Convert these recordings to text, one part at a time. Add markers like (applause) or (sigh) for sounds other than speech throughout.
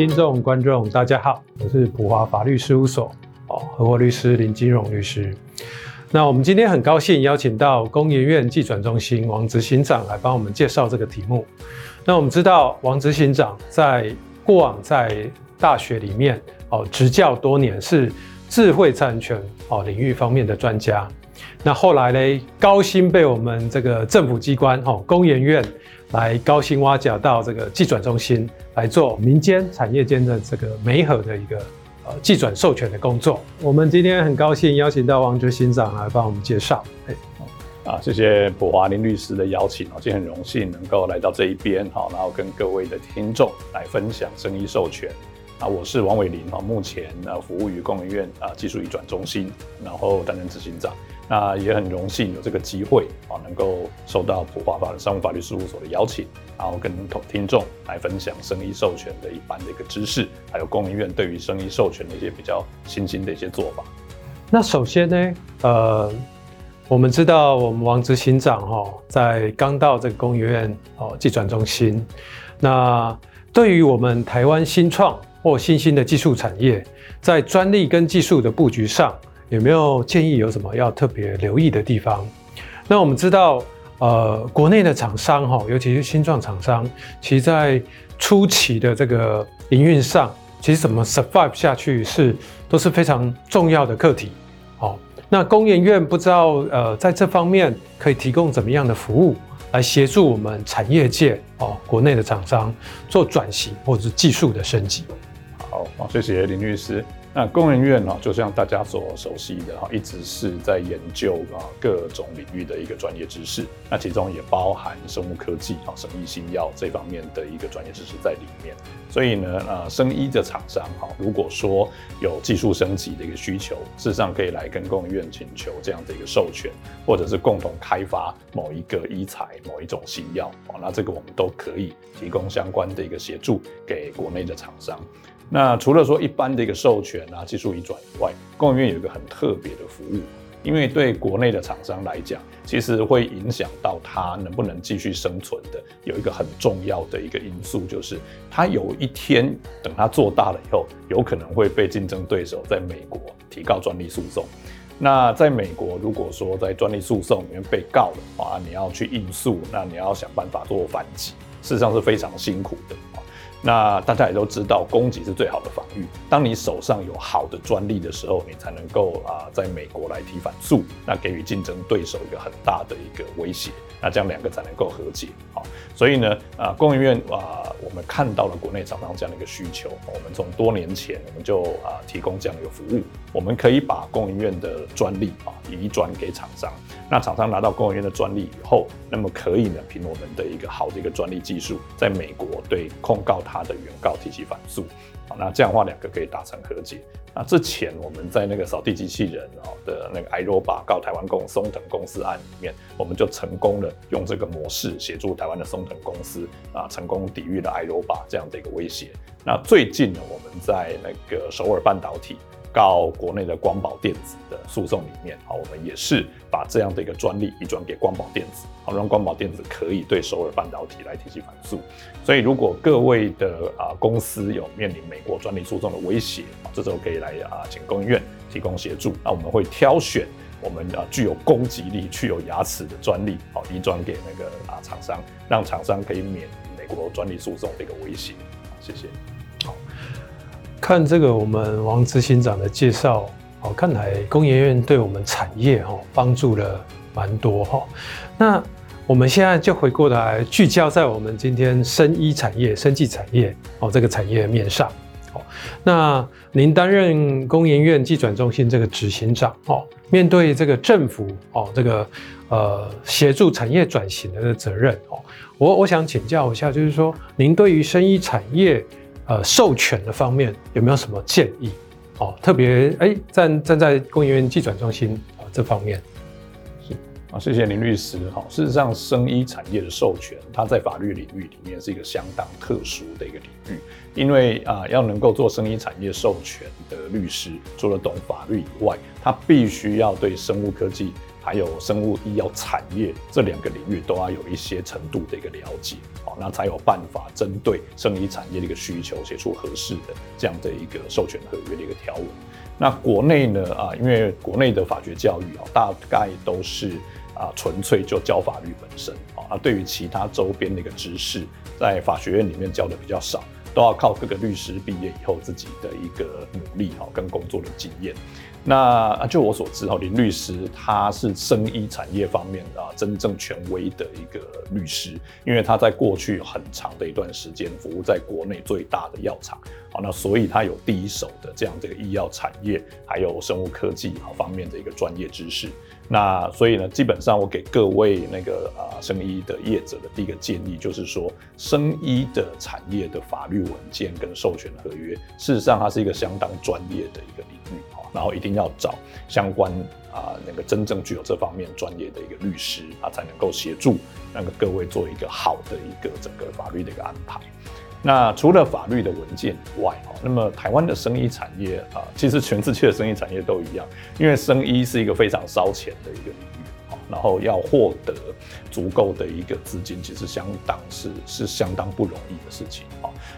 听众、观众，大家好，我是普华法律事务所哦，合伙律师林金荣律师。那我们今天很高兴邀请到工研院技转中心王执行长来帮我们介绍这个题目。那我们知道王执行长在过往在大学里面哦执教多年，是智慧产权哦领域方面的专家。那后来呢，高薪被我们这个政府机关哦工研院来高薪挖角到这个技转中心来做民间产业间的这个媒合的一个呃技转授权的工作。我们今天很高兴邀请到王执行长来帮我们介绍。哎，啊，谢谢普华林律师的邀请，今天很荣幸能够来到这一边，哈，然后跟各位的听众来分享生意授权。啊，我是王伟林，哈，目前呃服务于工研院啊技术移转中心，然后担任执行长。那也很荣幸有这个机会啊，能够受到普华法的商务法律事务所的邀请，然后跟同听众来分享生意授权的一般的一个知识，还有工研院对于生意授权的一些比较新兴的一些做法。那首先呢，呃，我们知道我们王执行长哈，在刚到这个工研院哦技转中心，那对于我们台湾新创或新兴的技术产业，在专利跟技术的布局上，有没有建议有什么要特别留意的地方？那我们知道，呃，国内的厂商哈，尤其是新创厂商，其实在初期的这个营运上，其实怎么 survive 下去是都是非常重要的课题。好，那工研院不知道呃，在这方面可以提供怎么样的服务，来协助我们产业界哦，国内的厂商做转型或者是技术的升级。好，谢谢林律师。那工研院呢，就像大家所熟悉的哈，一直是在研究啊各种领域的一个专业知识。那其中也包含生物科技啊、生医新药这方面的一个专业知识在里面。所以呢，呃，生医的厂商哈，如果说有技术升级的一个需求，事实上可以来跟工研院请求这样的一个授权，或者是共同开发某一个医材、某一种新药啊，那这个我们都可以提供相关的一个协助给国内的厂商。那除了说一般的一个授权啊、技术移转以外，供应链有一个很特别的服务，因为对国内的厂商来讲，其实会影响到它能不能继续生存的，有一个很重要的一个因素，就是它有一天等它做大了以后，有可能会被竞争对手在美国提告专利诉讼。那在美国，如果说在专利诉讼里面被告了啊，你要去应诉，那你要想办法做反击，事实上是非常辛苦的。那大家也都知道，供给是最好的防御。当你手上有好的专利的时候，你才能够啊，在美国来提反诉，那给予竞争对手一个很大的一个威胁，那这样两个才能够和解。好，所以呢，啊，工研院啊，我们看到了国内厂商这样的一个需求，我们从多年前我们就啊提供这样的一个服务，我们可以把工研院的专利啊移转给厂商。那厂商拿到工研院的专利以后，那么可以呢，凭我们的一个好的一个专利技术，在美国对控告他的原告提起反诉，那这样的话两个可以达成和解。那之前我们在那个扫地机器人啊的那个 iRobot 告台湾公松藤公司案里面，我们就成功的用这个模式协助台湾的松藤公司啊，成功抵御了 iRobot 这样的一个威胁。那最近呢，我们在那个首尔半导体。告国内的光宝电子的诉讼里面，好，我们也是把这样的一个专利移转给光宝电子，好，让光宝电子可以对首尔半导体来提起反诉。所以，如果各位的啊公司有面临美国专利诉讼的威胁，这时候可以来啊请公院提供协助。那我们会挑选我们啊具有攻击力、具有牙齿的专利，好，移转给那个啊厂商，让厂商可以免美国专利诉讼的一个威胁。谢谢。好看这个，我们王执行长的介绍，哦，看来工研院对我们产业哦帮助了蛮多哈。那我们现在就回过来聚焦在我们今天生医产业、生技产业哦这个产业面上。哦，那您担任工研院技转中心这个执行长哦，面对这个政府哦这个呃协助产业转型的责任哦，我我想请教一下，就是说您对于生医产业。呃，授权的方面有没有什么建议？哦，特别哎，站站在工研院技转中心啊这方面，是啊，谢谢林律师。哈，事实上，生医产业的授权，它在法律领域里面是一个相当特殊的一个领域，因为啊，要能够做生医产业授权的律师，除了懂法律以外，他必须要对生物科技还有生物医药产业这两个领域都要有一些程度的一个了解，好，那才有办法针对生医产业的一个需求，写出合适的这样的一个授权合约的一个条文。那国内呢啊，因为国内的法学教育啊，大概都是啊纯粹就教法律本身啊，那对于其他周边的一个知识，在法学院里面教的比较少。都要靠各个律师毕业以后自己的一个努力哈，跟工作的经验。那就我所知哈，林律师他是生医产业方面啊真正权威的一个律师，因为他在过去很长的一段时间服务在国内最大的药厂，好，那所以他有第一手的这样这个医药产业还有生物科技啊方面的一个专业知识。那所以呢，基本上我给各位那个啊生医的业者的第一个建议就是说，生医的产业的法律文件跟授权合约，事实上它是一个相当专业的一个领域哈，然后一定要找相关啊那个真正具有这方面专业的一个律师啊，才能够协助那个各位做一个好的一个整个法律的一个安排。那除了法律的文件以外，哈，那么台湾的生医产业啊，其实全世界的生医产业都一样，因为生医是一个非常烧钱的一个领域，然后要获得足够的一个资金，其实相当是是相当不容易的事情，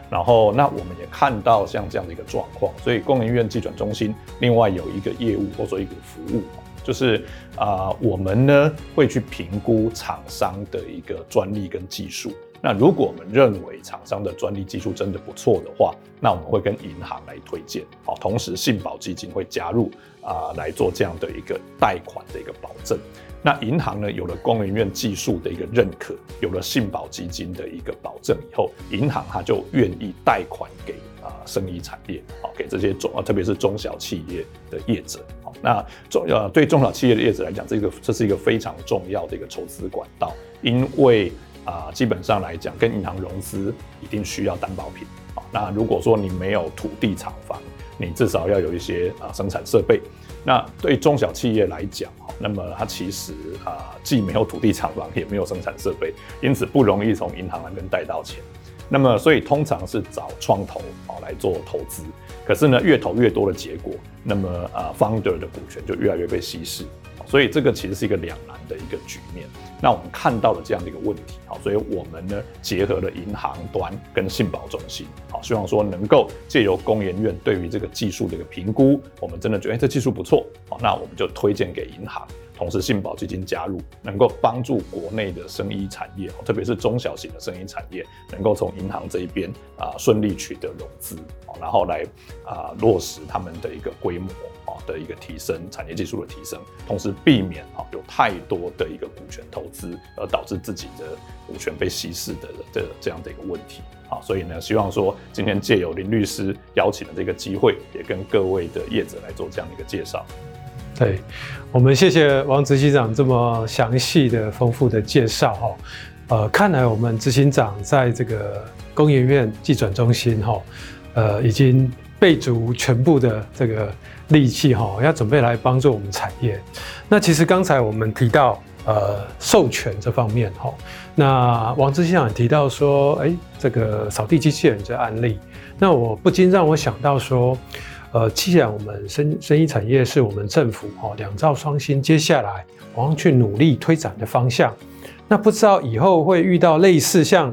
然后那我们也看到像这样的一个状况，所以工研院技转中心另外有一个业务或者说一个服务，就是啊，我们呢会去评估厂商的一个专利跟技术。那如果我们认为厂商的专利技术真的不错的话，那我们会跟银行来推荐，好，同时信保基金会加入啊来做这样的一个贷款的一个保证。那银行呢，有了工研院技术的一个认可，有了信保基金的一个保证以后，银行它就愿意贷款给啊生意产业，好，给这些中啊特别是中小企业的业者，好，那中呃对中小企业的业者来讲，这个这是一个非常重要的一个筹资管道，因为。啊，基本上来讲，跟银行融资一定需要担保品。那如果说你没有土地厂房，你至少要有一些啊生产设备。那对中小企业来讲，哈那么它其实啊既没有土地厂房，也没有生产设备，因此不容易从银行那边贷到钱。那么所以通常是找创投啊来做投资。可是呢，越投越多的结果，那么啊 founder 的股权就越来越被稀释。所以这个其实是一个两难的一个局面。那我们看到了这样的一个问题，好，所以我们呢结合了银行端跟信保中心，好，希望说能够借由工研院对于这个技术的一个评估，我们真的觉得，哎，这技术不错，好，那我们就推荐给银行。同时，信保基金加入，能够帮助国内的生医产业，特别是中小型的生医产业，能够从银行这一边啊顺利取得融资，然后来啊落实他们的一个规模啊的一个提升，产业技术的提升，同时避免啊有太多的一个股权投资，而导致自己的股权被稀释的的这样的一个问题。啊，所以呢，希望说今天借由林律师邀请的这个机会，也跟各位的业者来做这样的一个介绍。对，我们谢谢王执行长这么详细的、丰富的介绍哈。呃，看来我们执行长在这个工研院技转中心哈，呃，已经备足全部的这个力气哈，要准备来帮助我们产业。那其实刚才我们提到呃授权这方面哈，那王执行长也提到说，哎，这个扫地机器人这案例，那我不禁让我想到说。呃，既然我们生生意产业是我们政府哈两兆双新接下来我要去努力推展的方向，那不知道以后会遇到类似像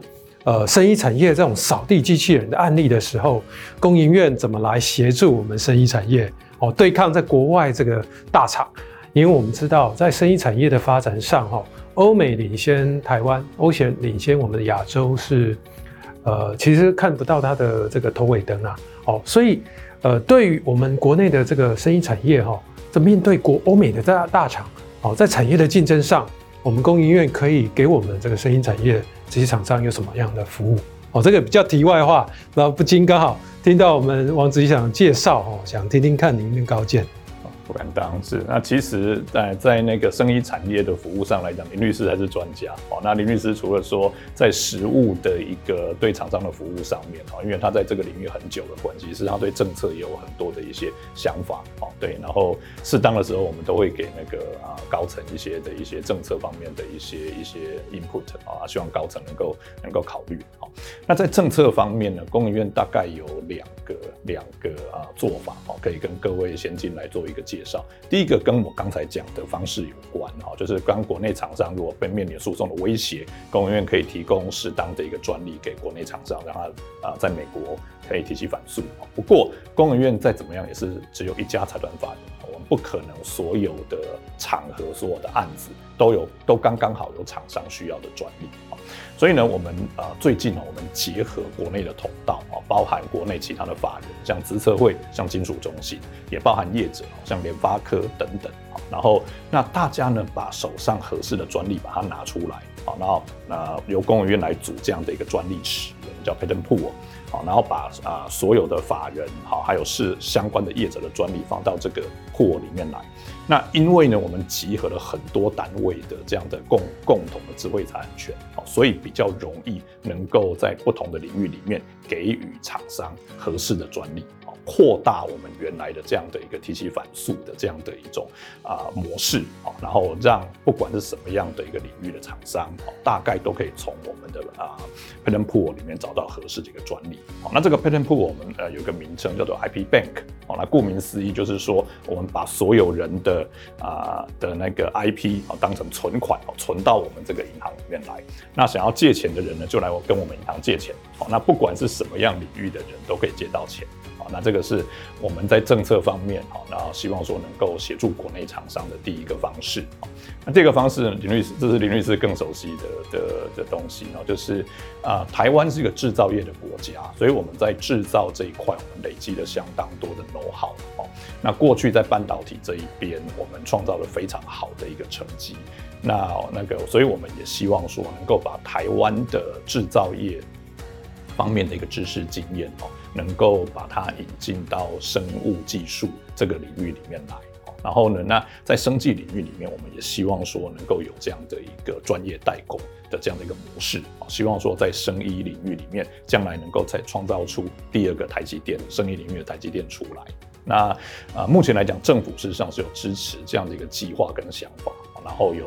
呃生医产业这种扫地机器人的案例的时候，工研院怎么来协助我们生医产业哦对抗在国外这个大厂？因为我们知道在生医产业的发展上哈，欧美领先台湾，欧险领先我们的亚洲是呃其实看不到它的这个头尾灯啊哦，所以。呃，对于我们国内的这个生医产业哈，这面对国欧美的大大厂，哦，在产业的竞争上，我们供应院可以给我们这个声音产业这些厂商有什么样的服务？哦，这个比较题外话，那不禁刚好听到我们王执行长介绍，哦，想听听看您的高见。不敢当，是那其实，在在那个生意产业的服务上来讲，林律师还是专家哦。那林律师除了说在实物的一个对厂商的服务上面哦，因为他在这个领域很久的关系，是他对政策也有很多的一些想法哦。对，然后适当的时候，我们都会给那个啊高层一些的一些政策方面的一些一些 input 啊，希望高层能够能够考虑。好，那在政策方面呢，工研院大概有两个两个啊做法哦，可以跟各位先进来做一个介介绍。第一个跟我刚才讲的方式有关哈，就是刚国内厂商如果被面临诉讼的威胁，工研院可以提供适当的一个专利给国内厂商，让他啊在美国可以提起反诉。不过工研院再怎么样也是只有一家财团法人，不可能所有的场合、所有的案子都有都刚刚好有厂商需要的专利啊。所以呢，我们啊最近呢，我们结合国内的通道啊，包含国内其他的法人，像资策会、像金属中心，也包含业者，像联发科等等。然后那大家呢，把手上合适的专利把它拿出来，好，然后那由工研院来组这样的一个专利池，我们叫 patent pool，好，然后把啊所有的法人好，还有是相关的业者的专利放到这个库里面来。那因为呢，我们集合了很多单位的这样的共共同的智慧财产权，所以比较容易能够在不同的领域里面给予厂商合适的专利。扩大我们原来的这样的一个提起反诉的这样的一种啊模式啊，然后让不管是什么样的一个领域的厂商啊大概都可以从我们的啊 patent pool 里面找到合适的一个专利。好，那这个 patent pool 我们呃有个名称叫做 IP Bank。好，那顾名思义就是说，我们把所有人的啊的那个 IP 啊当成存款哦，存到我们这个银行里面来。那想要借钱的人呢，就来我跟我们银行借钱。好，那不管是什么样领域的人都可以借到钱。那这个是我们在政策方面，好，然后希望说能够协助国内厂商的第一个方式。那这个方式，林律师，这是林律师更熟悉的的的东西，就是啊，台湾是一个制造业的国家，所以我们在制造这一块，我们累积了相当多的 know-how。那过去在半导体这一边，我们创造了非常好的一个成绩。那那个，所以我们也希望说，能够把台湾的制造业方面的一个知识经验哦，能够把它引进到生物技术这个领域里面来。然后呢，那在生技领域里面，我们也希望说能够有这样的一个专业代工的这样的一个模式啊，希望说在生医领域里面，将来能够再创造出第二个台积电，生医领域的台积电出来。那啊，目前来讲，政府事实上是有支持这样的一个计划跟想法，然后有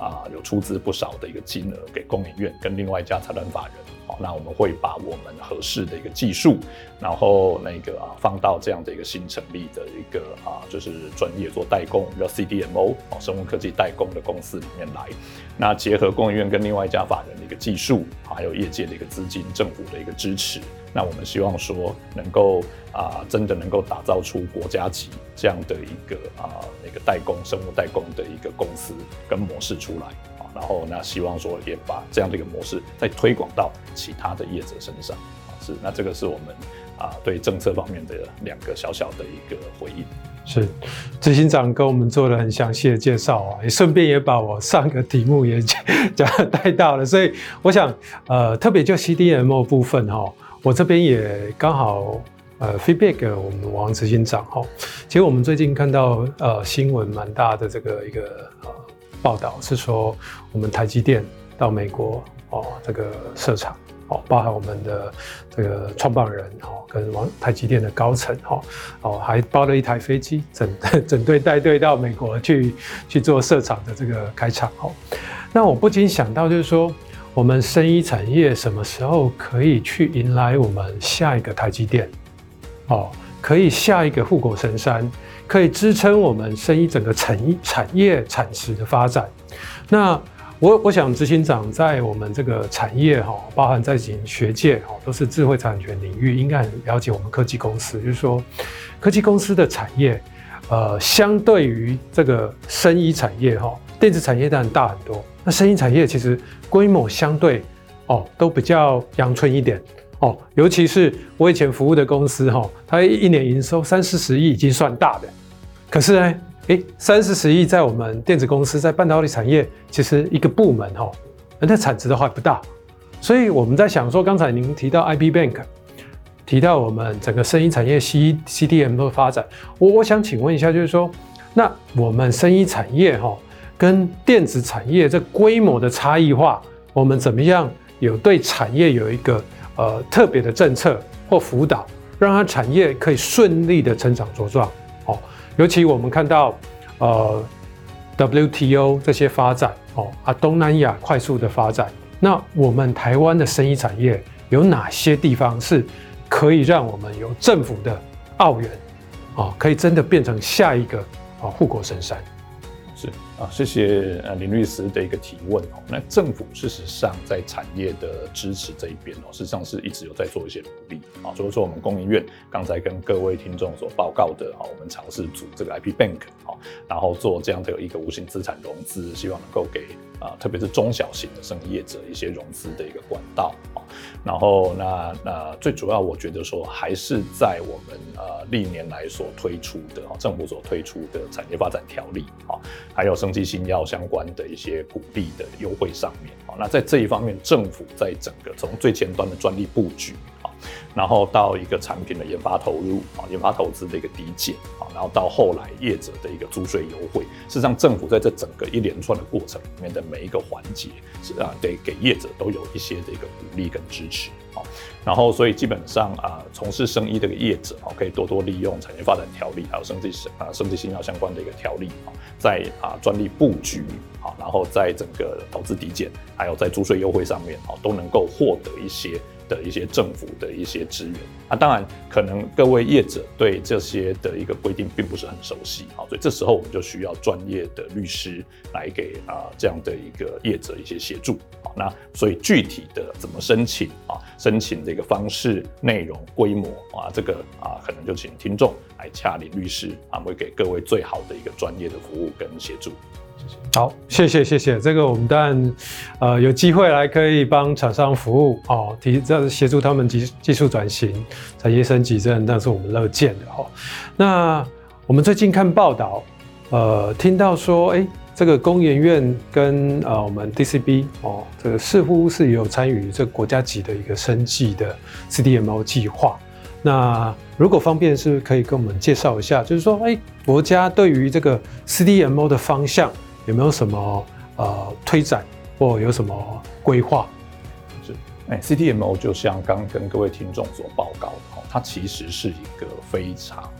啊有出资不少的一个金额给工研院跟另外一家财团法人。好那我们会把我们合适的一个技术，然后那个啊放到这样的一个新成立的一个啊就是专业做代工叫 CDMO 哦生物科技代工的公司里面来，那结合供应院跟另外一家法人的一个技术，还有业界的一个资金、政府的一个支持，那我们希望说能够啊真的能够打造出国家级这样的一个啊那个代工生物代工的一个公司跟模式出来。然后那希望说也把这样的一个模式再推广到其他的业者身上啊，是那这个是我们啊对政策方面的两个小小的一个回应。是执行长跟我们做了很详细的介绍啊，也顺便也把我上个题目也讲带到了，所以我想呃特别就 CDMO 部分哈，我这边也刚好呃 feedback 给我们王执行长哈，其实我们最近看到呃新闻蛮大的这个一个呃。报道是说，我们台积电到美国哦，这个设厂哦，包含我们的这个创办人哦，跟王台积电的高层哦，哦，还包了一台飞机整 (laughs) 整队带队到美国去去做设厂的这个开场哦。那我不禁想到，就是说，我们生医产业什么时候可以去迎来我们下一个台积电？哦，可以下一个护国神山？可以支撑我们生医整个产产业产值的发展。那我我想执行长在我们这个产业哈，包含在学界哈，都是智慧产权领域，应该很了解我们科技公司。就是说，科技公司的产业，呃，相对于这个生医产业哈，电子产业当然大很多。那生医产业其实规模相对哦，都比较阳春一点。哦，尤其是我以前服务的公司哈，它一年营收三四十亿已经算大的。可是呢，诶，三四十亿在我们电子公司，在半导体产业，其实一个部门哈，那产值的话不大。所以我们在想说，刚才您提到 IP Bank，提到我们整个生医产业 C CDM 的发展，我我想请问一下，就是说，那我们生医产业哈，跟电子产业这规模的差异化，我们怎么样有对产业有一个呃特别的政策或辅导，让它产业可以顺利的成长茁壮？尤其我们看到，呃，WTO 这些发展哦，啊，东南亚快速的发展，那我们台湾的生意产业有哪些地方是可以让我们有政府的澳元，哦，可以真的变成下一个啊护国神山。是啊，谢谢呃林律师的一个提问哦。那政府事实上在产业的支持这一边哦，事实上是一直有在做一些努力啊。所以说我们工研院刚才跟各位听众所报告的哈，我们尝试组这个 IP Bank 哈，然后做这样的一个无形资产融资，希望能够给啊，特别是中小型的生意业者一些融资的一个管道啊。然后那那最主要，我觉得说还是在我们呃历年来所推出的哈，政府所推出的产业发展条例啊。还有生技新药相关的一些鼓励的优惠上面，好那在这一方面，政府在整个从最前端的专利布局啊，然后到一个产品的研发投入啊，研发投资的一个抵减啊，然后到后来业者的一个租税优惠，事实上政府在这整个一连串的过程里面的每一个环节，是啊，得给业者都有一些的一个鼓励跟支持。然后，所以基本上啊，从事生医的个业者啊，可以多多利用产业发展条例，还有生技啊、生技新药相关的一个条例啊，在啊专利布局啊，然后在整个投资抵减，还有在租税优惠上面啊，都能够获得一些的一些政府的一些资源啊。当然，可能各位业者对这些的一个规定并不是很熟悉啊，所以这时候我们就需要专业的律师来给啊这样的一个业者一些协助。那所以具体的怎么申请啊？申请这个方式、内容、规模啊，这个啊，可能就请听众来洽林律师啊，会给各位最好的一个专业的服务跟协助。好，谢谢谢谢。这个我们当然呃有机会来可以帮厂商服务哦，提这协助他们技技术转型、产业升级，这那是我们乐见的哈。那我们最近看报道，呃，听到说哎。诶这个工研院跟呃我们 DCB 哦，这个似乎是有参与这国家级的一个生技的 CDMO 计划。那如果方便，是不是可以跟我们介绍一下？就是说，哎，国家对于这个 CDMO 的方向有没有什么呃推展或有什么规划？是，哎，CTMO 就像刚跟各位听众所报告的哦，它其实是一个非常。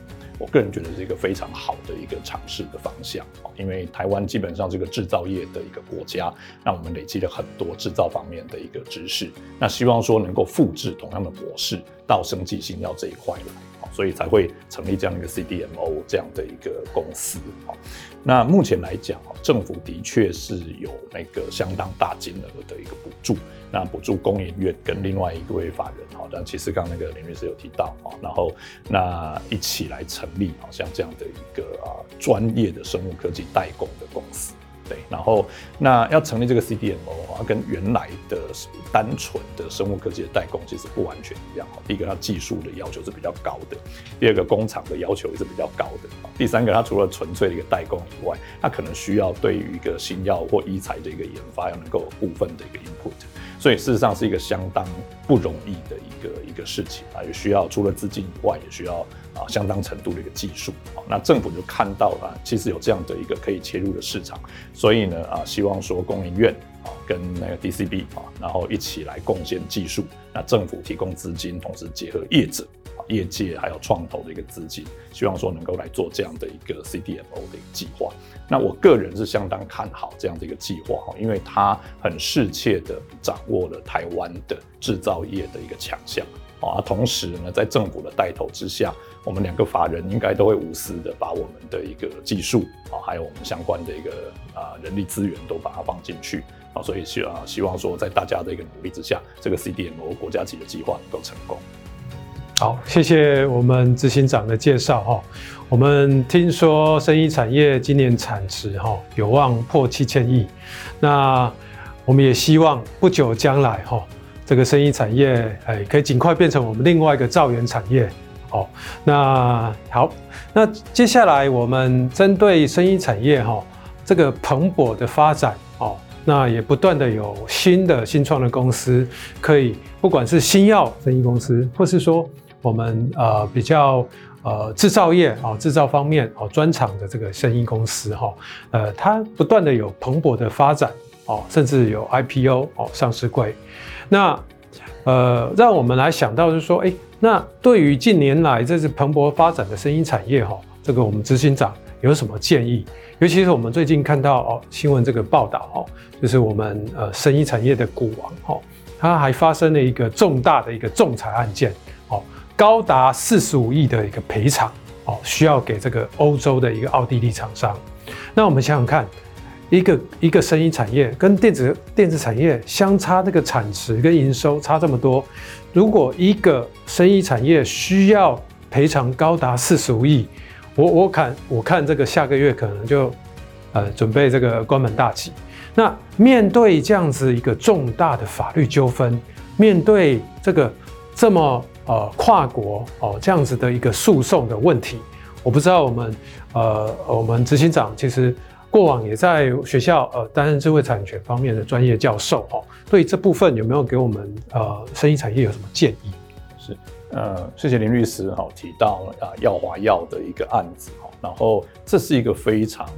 我个人觉得是一个非常好的一个尝试的方向，因为台湾基本上是个制造业的一个国家，那我们累积了很多制造方面的一个知识，那希望说能够复制同样的模式到生技新药这一块来，所以才会成立这样一个 CDMO 这样的一个公司。那目前来讲，政府的确是有那个相当大金额的一个补助。那补助工研院跟另外一位法人，但其实刚刚那个林律师有提到啊，然后那一起来成立好像这样的一个啊专业的生物科技代工的公司。对，然后那要成立这个 CDMO 啊，跟原来的单纯的生物科技的代工其实不完全一样。第一个，它技术的要求是比较高的；第二个，工厂的要求也是比较高的；第三个，它除了纯粹的一个代工以外，它可能需要对于一个新药或医材的一个研发，要能够部分的一个 input。所以事实上是一个相当不容易的一个一个事情啊，也需要除了资金以外，也需要啊相当程度的一个技术。那政府就看到了，其实有这样的一个可以切入的市场，所以呢啊，希望说工研院啊跟那个 DCB 啊，然后一起来贡献技术，那政府提供资金，同时结合业者。业界还有创投的一个资金，希望说能够来做这样的一个 CDMO 的一个计划。那我个人是相当看好这样的一个计划哈，因为它很适切的掌握了台湾的制造业的一个强项啊。同时呢，在政府的带头之下，我们两个法人应该都会无私的把我们的一个技术啊，还有我们相关的一个啊人力资源都把它放进去啊。所以希啊希望说，在大家的一个努力之下，这个 CDMO 国家级的计划能够成功。好，谢谢我们执行长的介绍哈。我们听说生医产业今年产值哈有望破七千亿，那我们也希望不久将来哈这个生医产业哎可以尽快变成我们另外一个造园产业哦。那好，那接下来我们针对生医产业哈这个蓬勃的发展哦，那也不断的有新的新创的公司可以，不管是新药生医公司，或是说。我们呃比较呃制造业啊制造方面哦专长的这个生医公司哈呃它不断的有蓬勃的发展哦甚至有 IPO 哦上市柜，那呃让我们来想到就是说哎那对于近年来这是蓬勃发展的声音产业哈这个我们执行长有什么建议？尤其是我们最近看到哦新闻这个报道哦就是我们呃声音产业的股王哈他还发生了一个重大的一个仲裁案件哦。高达四十五亿的一个赔偿哦，需要给这个欧洲的一个奥地利厂商。那我们想想看，一个一个生意产业跟电子电子产业相差这个产值跟营收差这么多，如果一个生意产业需要赔偿高达四十五亿，我我看我看这个下个月可能就呃准备这个关门大吉。那面对这样子一个重大的法律纠纷，面对这个这么呃跨国哦这样子的一个诉讼的问题，我不知道我们呃我们执行长其实过往也在学校呃担任智慧产权方面的专业教授哦，对这部分有没有给我们呃生意产业有什么建议？是呃谢谢林律师哈提到啊耀华药的一个案子哈，然后这是一个非常。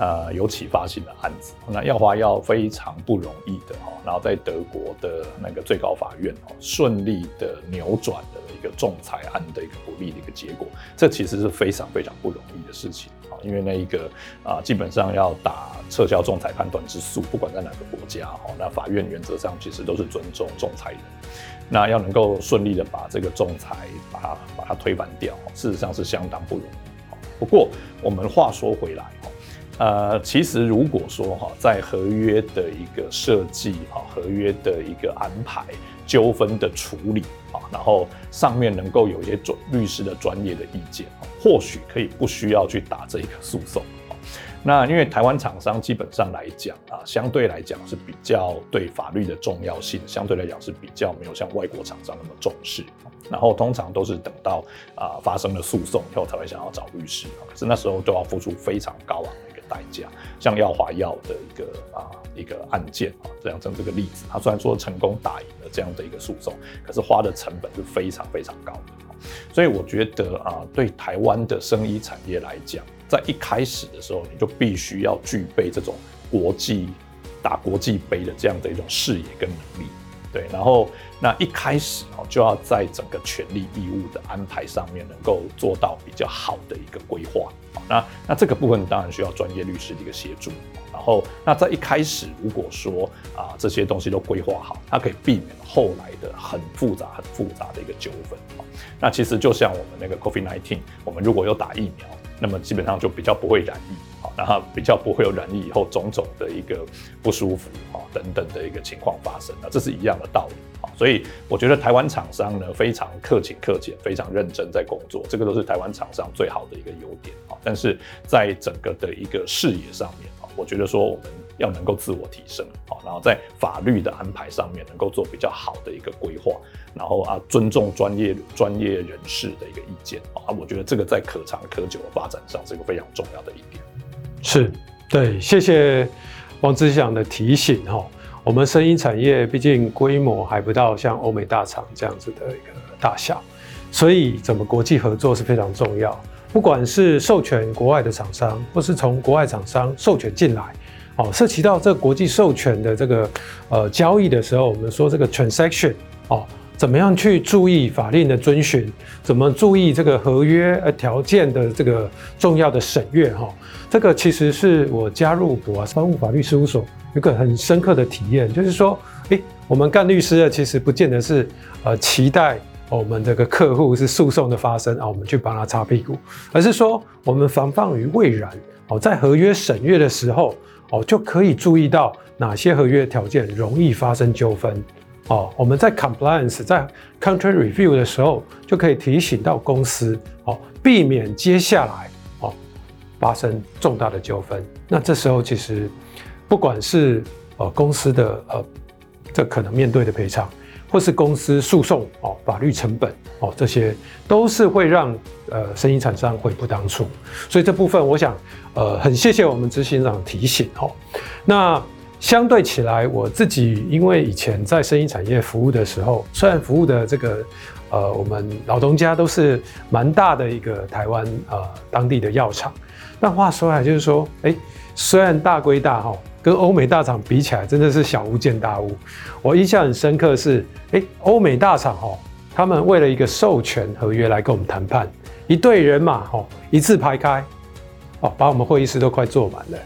呃，有启发性的案子，那耀华药非常不容易的哈，然后在德国的那个最高法院哦，顺利的扭转了一个仲裁案的一个不利的一个结果，这其实是非常非常不容易的事情，因为那一个啊，基本上要打撤销仲裁判断之诉，不管在哪个国家哈，那法院原则上其实都是尊重仲裁人，那要能够顺利的把这个仲裁把它把它推翻掉，事实上是相当不容易。不过我们话说回来。呃，其实如果说哈，在合约的一个设计啊，合约的一个安排，纠纷的处理啊，然后上面能够有一些专律师的专业的意见，或许可以不需要去打这一个诉讼。那因为台湾厂商基本上来讲啊，相对来讲是比较对法律的重要性，相对来讲是比较没有像外国厂商那么重视。然后通常都是等到啊发生了诉讼以后才会想要找律师，可是那时候都要付出非常高昂。代价，像耀华药的一个啊一个案件啊，这样这这个例子，他虽然说成功打赢了这样的一个诉讼，可是花的成本是非常非常高的。所以我觉得啊，对台湾的生医产业来讲，在一开始的时候，你就必须要具备这种国际打国际杯的这样的一种视野跟能力。对，然后那一开始哦，就要在整个权利义务的安排上面，能够做到比较好的一个规划。那那这个部分当然需要专业律师的一个协助。然后那在一开始，如果说啊这些东西都规划好，它可以避免后来的很复杂、很复杂的一个纠纷。那其实就像我们那个 COVID-19，我们如果有打疫苗，那么基本上就比较不会染疫。然后比较不会有染疫以后种种的一个不舒服啊等等的一个情况发生，啊这是一样的道理啊。所以我觉得台湾厂商呢非常克勤克俭，非常认真在工作，这个都是台湾厂商最好的一个优点啊。但是在整个的一个视野上面啊，我觉得说我们要能够自我提升啊，然后在法律的安排上面能够做比较好的一个规划，然后啊尊重专业专业人士的一个意见啊，我觉得这个在可长可久的发展上是一个非常重要的一点。是，对，谢谢王志祥的提醒哈。我们声音产业毕竟规模还不到像欧美大厂这样子的一个大小，所以怎么国际合作是非常重要。不管是授权国外的厂商，或是从国外厂商授权进来，哦，涉及到这国际授权的这个呃交易的时候，我们说这个 transaction 哦。怎么样去注意法令的遵循？怎么注意这个合约呃条件的这个重要的审阅？哈，这个其实是我加入博商务法律事务所有个很深刻的体验，就是说，诶，我们干律师的其实不见得是呃期待我们这个客户是诉讼的发生啊，我们去帮他擦屁股，而是说我们防范于未然哦，在合约审阅的时候哦，就可以注意到哪些合约条件容易发生纠纷。哦，我们在 compliance 在 contract review 的时候，就可以提醒到公司，哦，避免接下来哦发生重大的纠纷。那这时候其实不管是呃公司的呃这可能面对的赔偿，或是公司诉讼哦法律成本哦这些，都是会让呃生意厂商悔不当初。所以这部分我想呃很谢谢我们执行长提醒哦。那相对起来，我自己因为以前在生医产业服务的时候，虽然服务的这个呃我们老东家都是蛮大的一个台湾呃当地的药厂，但话说来就是说，哎，虽然大归大哈，跟欧美大厂比起来，真的是小巫见大巫。我印象很深刻是，哎，欧美大厂哈，他们为了一个授权合约来跟我们谈判，一队人马哈一字排开，哦，把我们会议室都快坐满了。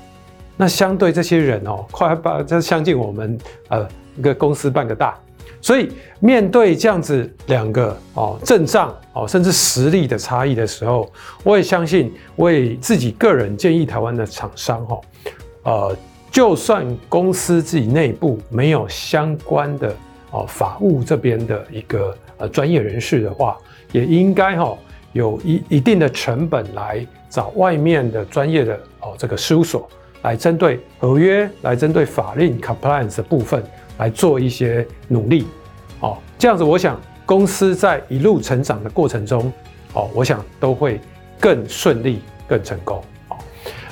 那相对这些人哦，快把这相信我们呃一个公司半个大，所以面对这样子两个哦阵仗哦，甚至实力的差异的时候，我也相信为自己个人建议台湾的厂商哈，呃，就算公司自己内部没有相关的哦法务这边的一个呃专业人士的话，也应该哈有一一定的成本来找外面的专业的哦这个事务所来针对合约，来针对法令 compliance 的部分。来做一些努力，哦，这样子，我想公司在一路成长的过程中，哦，我想都会更顺利、更成功。哦，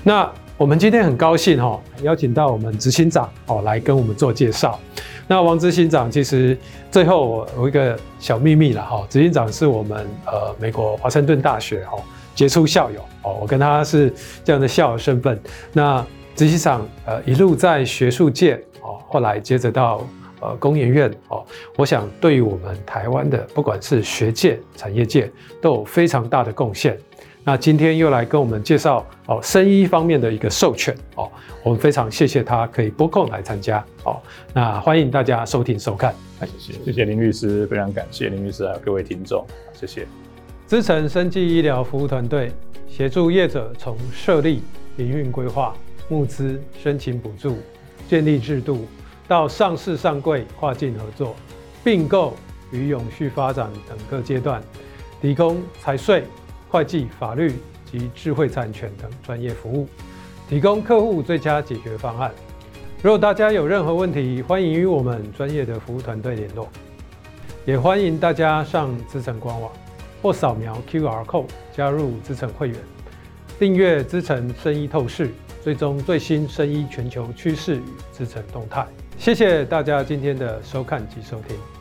那我们今天很高兴哈，邀请到我们执行长哦来跟我们做介绍。那王执行长其实最后我有一个小秘密了哈，执行长是我们呃美国华盛顿大学哈杰出校友哦，我跟他是这样的校友身份。那执行长呃一路在学术界哦。后来接着到呃工研院哦，我想对于我们台湾的不管是学界、产业界都有非常大的贡献。那今天又来跟我们介绍哦生医方面的一个授权哦，我们非常谢谢他可以拨空来参加哦。那欢迎大家收听收看，谢谢谢谢林律师，非常感谢林律师还有各位听众，谢谢。资诚生技医疗服务团队协助业者从设立、营运规划、募资、申请补助、建立制度。到上市上柜、跨境合作、并购与永续发展等各阶段，提供财税、会计、法律及智慧产权等专业服务，提供客户最佳解决方案。如果大家有任何问题，欢迎与我们专业的服务团队联络，也欢迎大家上资诚官网或扫描 QR Code 加入资诚会员，订阅资诚生意透视，追踪最新生医全球趋势与支撑动态。谢谢大家今天的收看及收听。